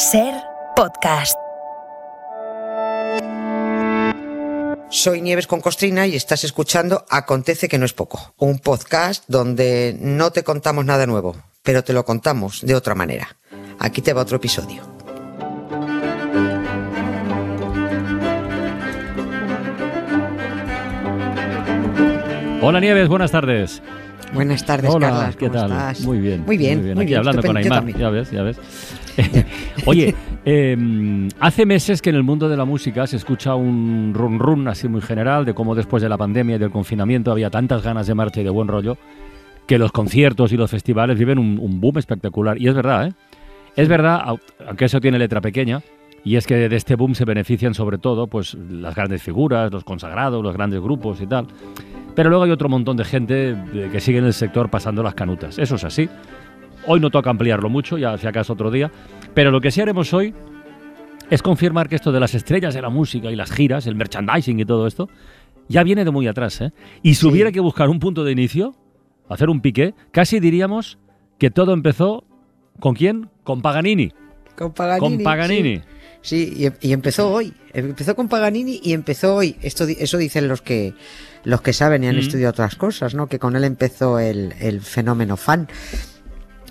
Ser podcast. Soy Nieves con Costrina y estás escuchando Acontece que no es poco, un podcast donde no te contamos nada nuevo, pero te lo contamos de otra manera. Aquí te va otro episodio. Hola Nieves, buenas tardes. Buenas tardes, Hola, Carlas. ¿qué ¿cómo tal? estás? Muy bien. Muy bien. muy Aquí bien, hablando con Aymar, también. ya ves, ya ves. Oye, eh, hace meses que en el mundo de la música se escucha un run run así muy general de cómo después de la pandemia y del confinamiento había tantas ganas de marcha y de buen rollo que los conciertos y los festivales viven un, un boom espectacular. Y es verdad, ¿eh? Es verdad, au- aunque eso tiene letra pequeña, y es que de este boom se benefician sobre todo pues las grandes figuras, los consagrados, los grandes grupos y tal. Pero luego hay otro montón de gente eh, que sigue en el sector pasando las canutas. Eso es así. Hoy no toca ampliarlo mucho, ya si acaso otro día. Pero lo que sí haremos hoy es confirmar que esto de las estrellas de la música y las giras, el merchandising y todo esto, ya viene de muy atrás. ¿eh? Y si Sí. hubiera que buscar un punto de inicio, hacer un piqué, casi diríamos que todo empezó con quién? Con Paganini. Con Paganini. con Paganini. Sí, Sí, y, em- y empezó hoy. Empezó con Paganini y empezó hoy. Esto, eso dicen los que los que saben y han Mm. estudiado otras cosas, ¿no? Que con él empezó el, el fenómeno fan.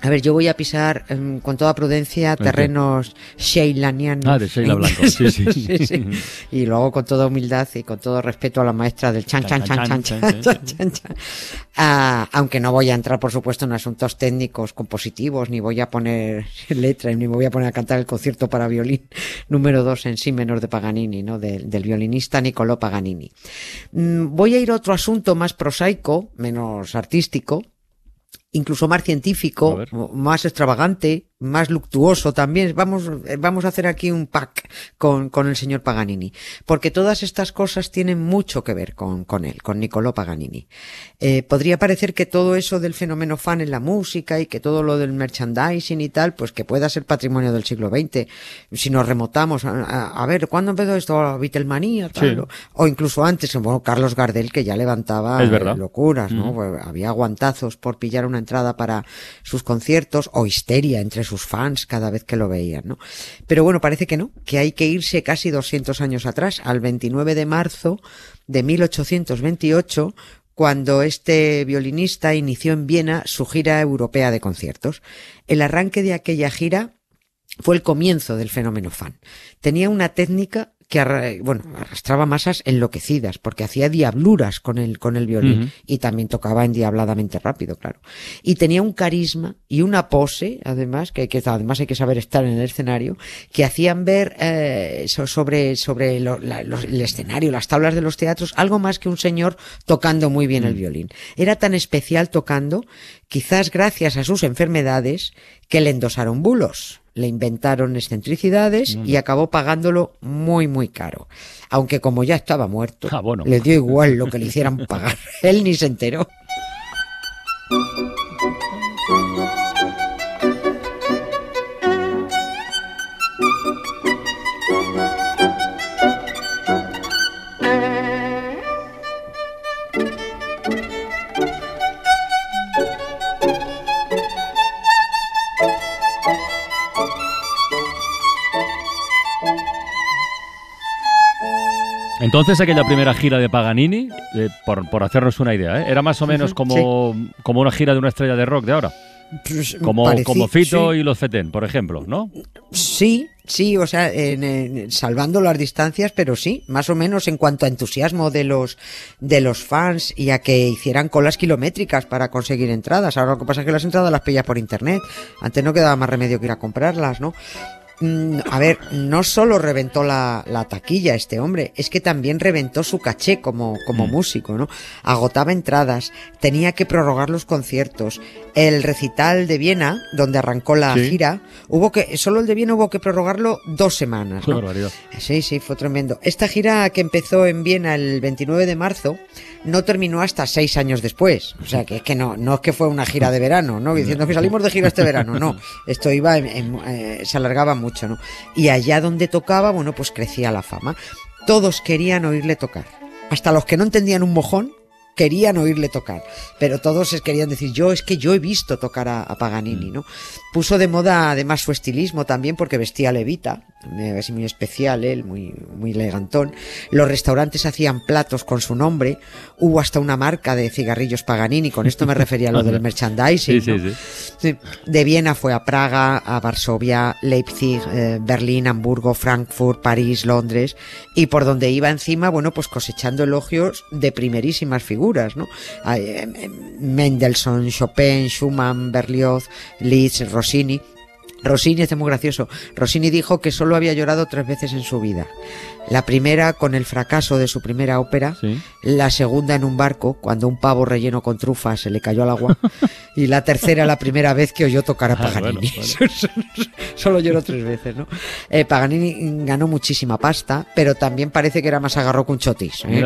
A ver, yo voy a pisar em, con toda prudencia terrenos sheilanianos. Ah, de Sheila Blanco, sí, sí. Y lo hago con toda humildad y con todo respeto a la maestra del chan chan chan chan chan chan chan, chan. Ah, aunque no voy a entrar, por supuesto, en asuntos técnicos, compositivos, ni voy a poner letra, ni me voy a poner a cantar el concierto para violín número 2 en sí menor de Paganini, ¿no? Del, del violinista Niccolò Paganini. Mm, Voy a ir a otro asunto más prosaico, menos artístico, incluso más científico, más extravagante, más luctuoso también. Vamos, eh, vamos a hacer aquí un pack con, con el señor Paganini, porque todas estas cosas tienen mucho que ver con, con él, con Niccolò Paganini. Eh, podría parecer que todo eso del fenómeno fan en la música y que todo lo del merchandising y tal, pues que pueda ser patrimonio del siglo XX. Si nos remotamos a, a- a ver, ¿cuándo empezó esto? La Beatlemanía, tal, Sí. o, o incluso antes, bueno, Carlos Gardel, que ya levantaba eh, locuras, ¿no? Ujú. Pues había aguantazos por pillar una entrada para sus conciertos o histeria entre sus fans cada vez que lo veían, ¿no? Pero bueno, parece que no, que hay que irse casi 200 años atrás, al 29 de marzo de 1828, cuando este violinista inició en Viena su gira europea de conciertos. El arranque de aquella gira fue el comienzo del fenómeno fan. Tenía una técnica que arra- bueno, arrastraba masas enloquecidas, porque hacía diabluras con el, con el violín y también tocaba endiabladamente rápido, claro. Y tenía un carisma y una pose, además, que, que además hay que saber estar en el escenario, que hacían ver eh, so- sobre, sobre lo- la- los- el escenario, las tablas de los teatros, algo más que un señor tocando muy bien el violín. Era tan especial tocando, quizás gracias a sus enfermedades, que le endosaron bulos. Le inventaron excentricidades y acabó pagándolo muy, muy caro. Aunque como ya estaba muerto, Ah, bueno. le dio igual lo que le hicieran pagar. Él ni se enteró. Entonces aquella primera gira de Paganini, eh, por, por hacernos una idea, ¿eh? era más o menos como, como una gira de una estrella de rock de ahora. Pues, Como, parecí- como Fito sí. y los Feten, por ejemplo, ¿no? Sí, sí, o sea, en- en- salvando las distancias, pero sí, más o menos en cuanto a entusiasmo de los de los fans y a que hicieran colas kilométricas para conseguir entradas. Ahora lo que pasa es que las entradas las pillas por internet. Antes no quedaba más remedio que ir a comprarlas, ¿no? Mm, A ver, no solo reventó la, la taquilla este hombre, es que también reventó su caché como, como Mm. músico, ¿no? Agotaba entradas, tenía que prorrogar los conciertos. El recital de Viena, donde arrancó la Sí. gira, hubo que, solo el de Viena hubo que prorrogarlo dos semanas, ¿no? Sí, sí, fue tremendo. Esta gira que empezó en Viena el 29 de marzo no terminó hasta seis años después. O sea, que es que no, no es que fue una gira de verano, ¿no? Diciendo que salimos de gira este verano, no. Esto iba, en- en- eh, se alargaba mucho, ¿no? Y allá donde tocaba, bueno, pues crecía la fama. Todos querían oírle tocar. Hasta los que no entendían un mojón querían oírle tocar, pero todos querían decir, yo es que yo he visto tocar a, Paganini, ¿no? Puso de moda además su estilismo también porque vestía levita, así muy especial él, muy, muy elegantón. Los restaurantes hacían platos con su nombre, hubo hasta una marca de cigarrillos Paganini, con esto me refería a lo del merchandising. De Viena fue a Praga, a Varsovia, Leipzig, eh, Berlín, Hamburgo, Frankfurt, París, Londres, y por donde iba encima, bueno, pues cosechando elogios de primerísimas figuras, ¿no? Eh, eh, Mendelssohn, Chopin, Schumann, Berlioz, Liszt, Rossini. Rossini, este es muy gracioso. Rossini dijo que solo había llorado tres veces en su vida. La primera con el fracaso de su primera ópera, la segunda en un barco, cuando un pavo relleno con trufas se le cayó al agua, y la tercera la primera vez que oyó tocar a ah, Paganini. Solo lloró tres veces, ¿no? Eh, Paganini ganó muchísima pasta, pero también parece que era más agarró que un chotis. ¿eh?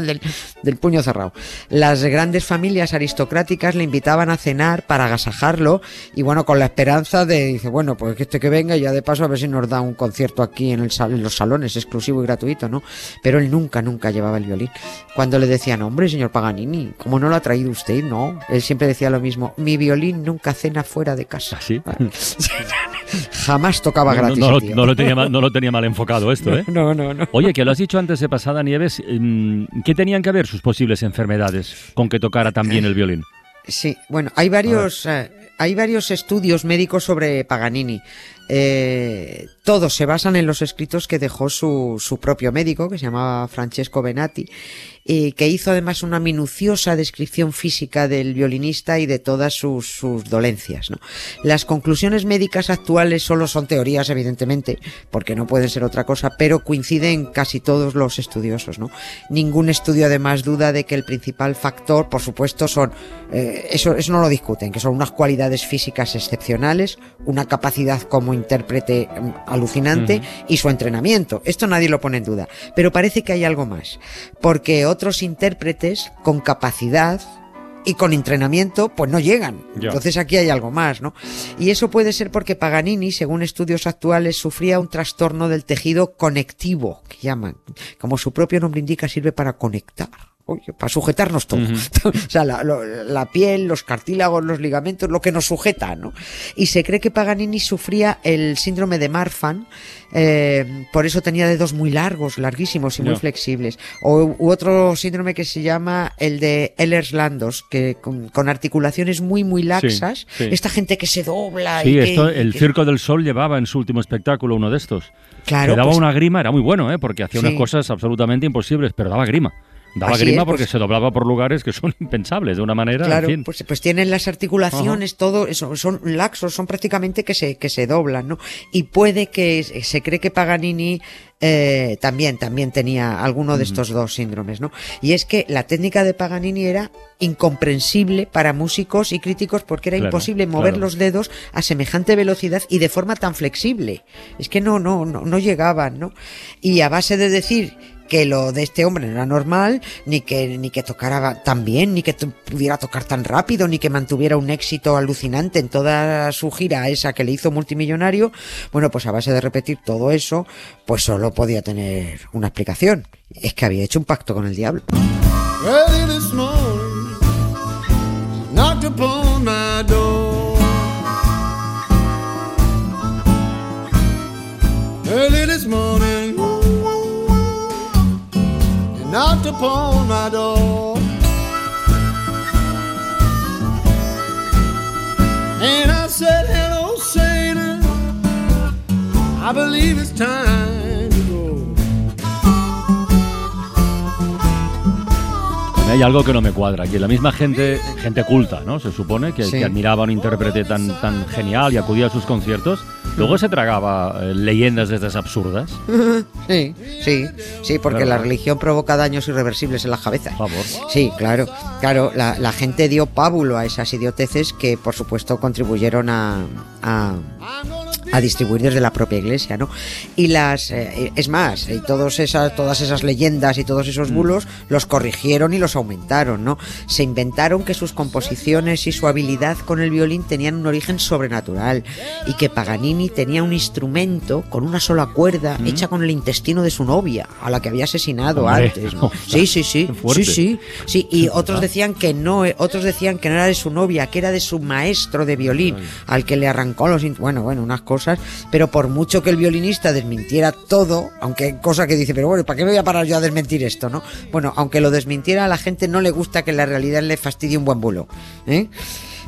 del, del puño cerrado. Las grandes familias aristocráticas le invitaban a cenar para agasajarlo, y bueno, con la esperanza de, dice, bueno, pues que este que venga y ya de paso a ver si nos da un concierto aquí en, el en los salones, exclusivo y gratuito, ¿no? Pero él nunca, nunca llevaba el violín. Cuando le decían, hombre, señor Paganini, ¿cómo no lo ha traído usted? No, él siempre decía lo mismo, mi violín nunca cena fuera de casa. ¿Sí? Jamás tocaba gratis. No, lo, tenía mal, no lo tenía mal enfocado esto, ¿eh? No, no, no. Oye, que lo has dicho antes de pasada, Nieves, em, ¿qué tenían que ver sus posibles enfermedades con que tocara también el violín? Sí, bueno, hay varios, eh, hay varios estudios médicos sobre Paganini. Eh, todos se basan en los escritos que dejó su, su propio médico, que se llamaba Francesco Benatti, y que hizo además una minuciosa descripción física del violinista y de todas sus, sus dolencias. ¿no? Las conclusiones médicas actuales solo son teorías, evidentemente, porque no pueden ser otra cosa, pero coinciden casi todos los estudiosos. ¿no? Ningún estudio además duda de que el principal factor, por supuesto, son, eh, eso, eso no lo discuten, que son unas cualidades físicas excepcionales, una capacidad como intérprete mm, alucinante y su entrenamiento. Esto nadie lo pone en duda. Pero parece que hay algo más. Porque otros intérpretes con capacidad y con entrenamiento, pues no llegan. Entonces aquí hay algo más, ¿no? Y eso puede ser porque Paganini, según estudios actuales, sufría un trastorno del tejido conectivo, que llaman. Como su propio nombre indica, sirve para conectar para sujetarnos todo. o sea, la, piel, los cartílagos, los ligamentos, lo que nos sujeta, ¿no? Y se cree que Paganini sufría el síndrome de Marfan, eh, por eso tenía dedos muy largos, larguísimos y muy flexibles. O u otro síndrome que se llama el de Ehlers-Landos, que con, articulaciones muy, muy laxas. Esta gente que se dobla. Sí, esto, el Circo del Sol llevaba en su último espectáculo uno de estos. Claro. Le daba pues una grima, era muy bueno, ¿eh? porque hacía unas cosas absolutamente imposibles, pero daba grima. Daba grima porque pues se doblaba por lugares que son impensables de una manera. Claro, pues, pues, tienen las articulaciones, todo, eso, son laxos, son prácticamente que se, que se doblan, ¿no? Y puede que se cree que Paganini eh, también, también tenía alguno de estos dos síndromes, ¿no? Y es que la técnica de Paganini era incomprensible para músicos y críticos porque era imposible mover los dedos a semejante velocidad y de forma tan flexible. Es que no, no, no, no llegaban, ¿no? Y a base de decir que lo de este hombre no era normal, ni que, ni que tocara tan bien, ni que pudiera tocar tan rápido, ni que mantuviera un éxito alucinante en toda su gira esa que le hizo multimillonario. Bueno, pues a base de repetir todo eso, pues solo podía tener una explicación. Es que había hecho un pacto con el diablo. Knocked upon my door. And I said, Hello, Satan. I believe it's time to go. Hay algo que no me cuadra, aquí la misma gente, gente culta, ¿no? Se supone que, que admiraba a un intérprete tan, tan genial y acudía a sus conciertos, Luego se tragaba eh, leyendas de estas absurdas. Sí, sí, sí, porque la religión provoca daños irreversibles en la cabeza. Por favor. Sí, claro, claro, la, gente dio pábulo a esas idioteces que por supuesto contribuyeron a, a distribuir desde la propia iglesia, ¿no? Y las eh, es más, y todos esas, todas esas leyendas y todos esos bulos los corrigieron y los aumentaron, ¿no? Se inventaron que sus composiciones y su habilidad con el violín tenían un origen sobrenatural y que Paganini tenía un instrumento con una sola cuerda hecha con el intestino de su novia, a la que había asesinado Hombre, antes. ¿no? Sí, sí, sí, sí, sí, sí. Y otros decían que no, eh, otros decían que no era de su novia, que era de su maestro de violín, al que le arrancó los, bueno, bueno, unas cosas. Pero por mucho que el violinista desmintiera todo, aunque cosa que dice, pero bueno, ¿para qué me voy a parar yo a desmentir esto, no? Bueno, aunque lo desmintiera, a la gente no le gusta que la realidad le fastidie un buen bulo, ¿eh?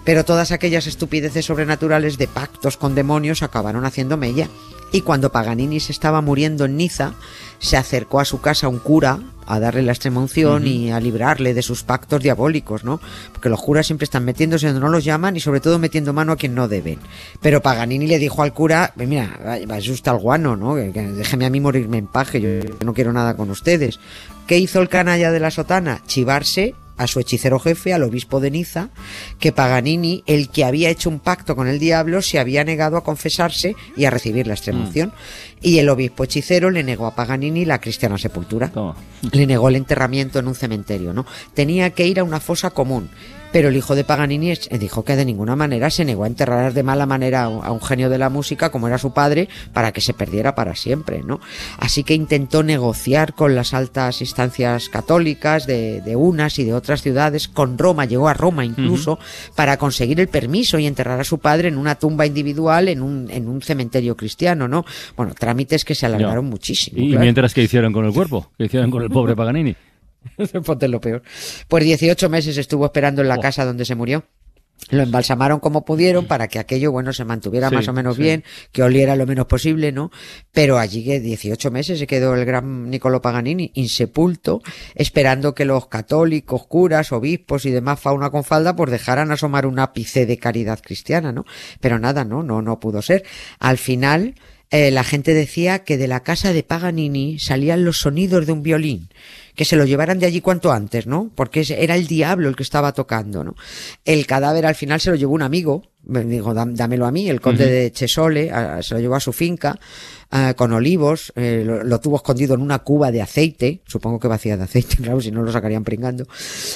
Pero todas aquellas estupideces sobrenaturales de pactos con demonios acabaron haciendo mella. Y cuando Paganini se estaba muriendo en Niza, se acercó a su casa un cura a darle la extrema unción y a librarle de sus pactos diabólicos, ¿no? Porque los curas siempre están metiéndose donde no los llaman y sobre todo metiendo mano a quien no deben. Pero Paganini le dijo al cura, "Pues mira, asusta al guano, ¿no? Que, que déjeme a mí morirme en paz, que yo no quiero nada con ustedes. ¿Qué hizo el canalla de la sotana? Chivarse a su hechicero jefe, al obispo de Niza, que Paganini, el que había hecho un pacto con el diablo, se había negado a confesarse y a recibir la extremaunción. Y el obispo hechicero le negó a Paganini la cristiana sepultura. Toma. Le negó el enterramiento en un cementerio, ¿no? Tenía que ir a una fosa común. Pero el hijo de Paganini es- dijo que de ninguna manera se negó a enterrar de mala manera a un, genio de la música como era su padre para que se perdiera para siempre, ¿no? Así que intentó negociar con las altas instancias católicas de, de unas y de otras ciudades, con Roma, llegó a Roma incluso, para conseguir el permiso y enterrar a su padre en una tumba individual en un, en un cementerio cristiano, ¿no? Bueno, trámites que se alargaron muchísimo. ¿Y claro. mientras qué hicieron con el cuerpo? ¿Qué hicieron con el pobre Paganini? Ponte lo peor. Pues 18 meses estuvo esperando en la Oh. casa donde se murió. Lo embalsamaron como pudieron para que aquello, bueno, se mantuviera Sí, más o menos sí. bien, que oliera lo menos posible, ¿no? Pero allí que 18 meses se quedó el gran Niccolo Paganini insepulto, esperando que los católicos, curas, obispos y demás fauna con falda pues dejaran asomar un ápice de caridad cristiana, ¿no? Pero nada, no, no, no pudo ser. Al final, eh, la gente decía que de la casa de Paganini salían los sonidos de un violín, que se lo llevaran de allí cuanto antes, ¿no? Porque era el diablo el que estaba tocando, ¿no? El cadáver al final se lo llevó un amigo, me dijo, "Dám- dámelo a mí, el conde de Chesole, a- se lo llevó a su finca, ah, con olivos, eh, lo, lo tuvo escondido en una cuba de aceite, supongo que vacía de aceite, claro, si no lo sacarían pringando.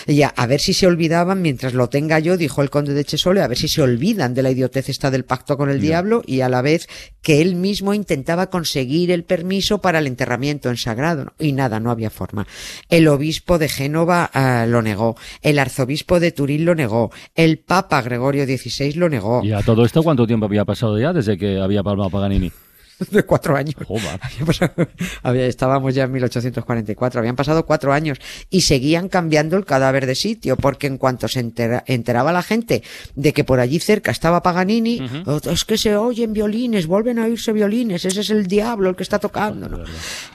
Y ya, a ver si se olvidaban, mientras lo tenga yo, dijo el conde de Chesole, a ver si se olvidan de la idiotez esta del pacto con el diablo y a la vez que él mismo intentaba conseguir el permiso para el enterramiento en sagrado. ¿no? Y nada, no había forma. El obispo de Génova ah, lo negó, el arzobispo de Turín lo negó, el papa Gregorio XVI lo negó. ¿Y a todo esto cuánto tiempo había pasado ya desde que había palmado Paganini? De cuatro años. Había estábamos ya en 1844, habían pasado cuatro años y seguían cambiando el cadáver de sitio, porque en cuanto se entera- enteraba la gente de que por allí cerca estaba Paganini, "Oh, es que se oyen violines, vuelven a oírse violines, ese es el diablo el que está tocando. ¿no?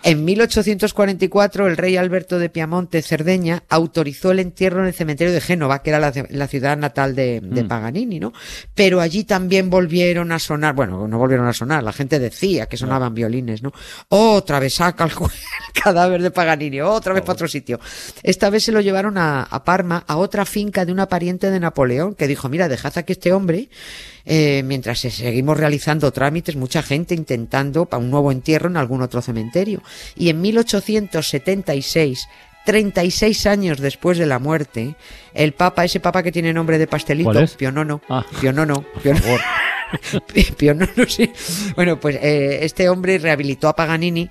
En 1844 el rey Alberto de Piamonte, Cerdeña, autorizó el entierro en el cementerio de Génova, que era la, la ciudad natal de, de Paganini, ¿no? Pero allí también volvieron a sonar, bueno, no volvieron a sonar, la gente decía que sonaban violines, ¿no? Otra vez saca el, cadáver de Paganini, otra vez para otro sitio. Esta vez se lo llevaron a, a Parma, a otra finca de una pariente de Napoleón, que dijo, mira, dejad aquí este hombre, eh, mientras se- seguimos realizando trámites, mucha gente intentando para un nuevo entierro en algún otro cementerio. Y en 1876, 36 años después de la muerte, el papa, ese papa que tiene nombre de pastelito, ¿Cuál es? Pionono, Ah. Pionono, Pionono, Pionono, sí. Bueno, pues eh, este hombre rehabilitó a Paganini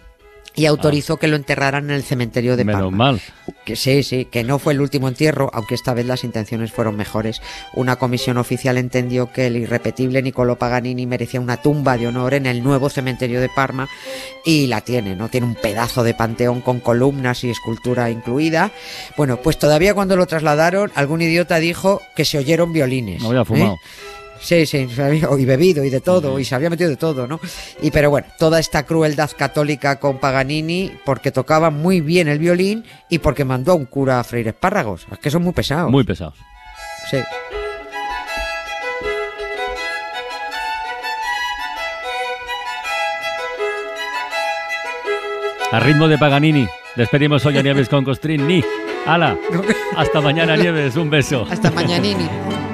y autorizó que lo enterraran en el cementerio de Ah. Menos Parma. mal. Que sí, sí, que no fue el último entierro, aunque esta vez las intenciones fueron mejores. Una comisión oficial entendió que el irrepetible Niccolo Paganini merecía una tumba de honor en el nuevo cementerio de Parma y la tiene, ¿no? Tiene un pedazo de panteón con columnas y escultura incluida. Bueno, pues todavía cuando lo trasladaron, algún idiota dijo que se oyeron violines. No había ¿eh? Sí, sí, y bebido y de todo, y se había metido de todo, ¿no? Y pero bueno, toda esta crueldad católica con Paganini, porque tocaba muy bien el violín y porque mandó a un cura a freír espárragos. Es que son muy pesados. Muy pesados. Sí. A ritmo de Paganini, despedimos hoy a Nieves con Costrín. Ni. ¡Hala! Hasta mañana, Nieves. Un beso. Hasta mañanini.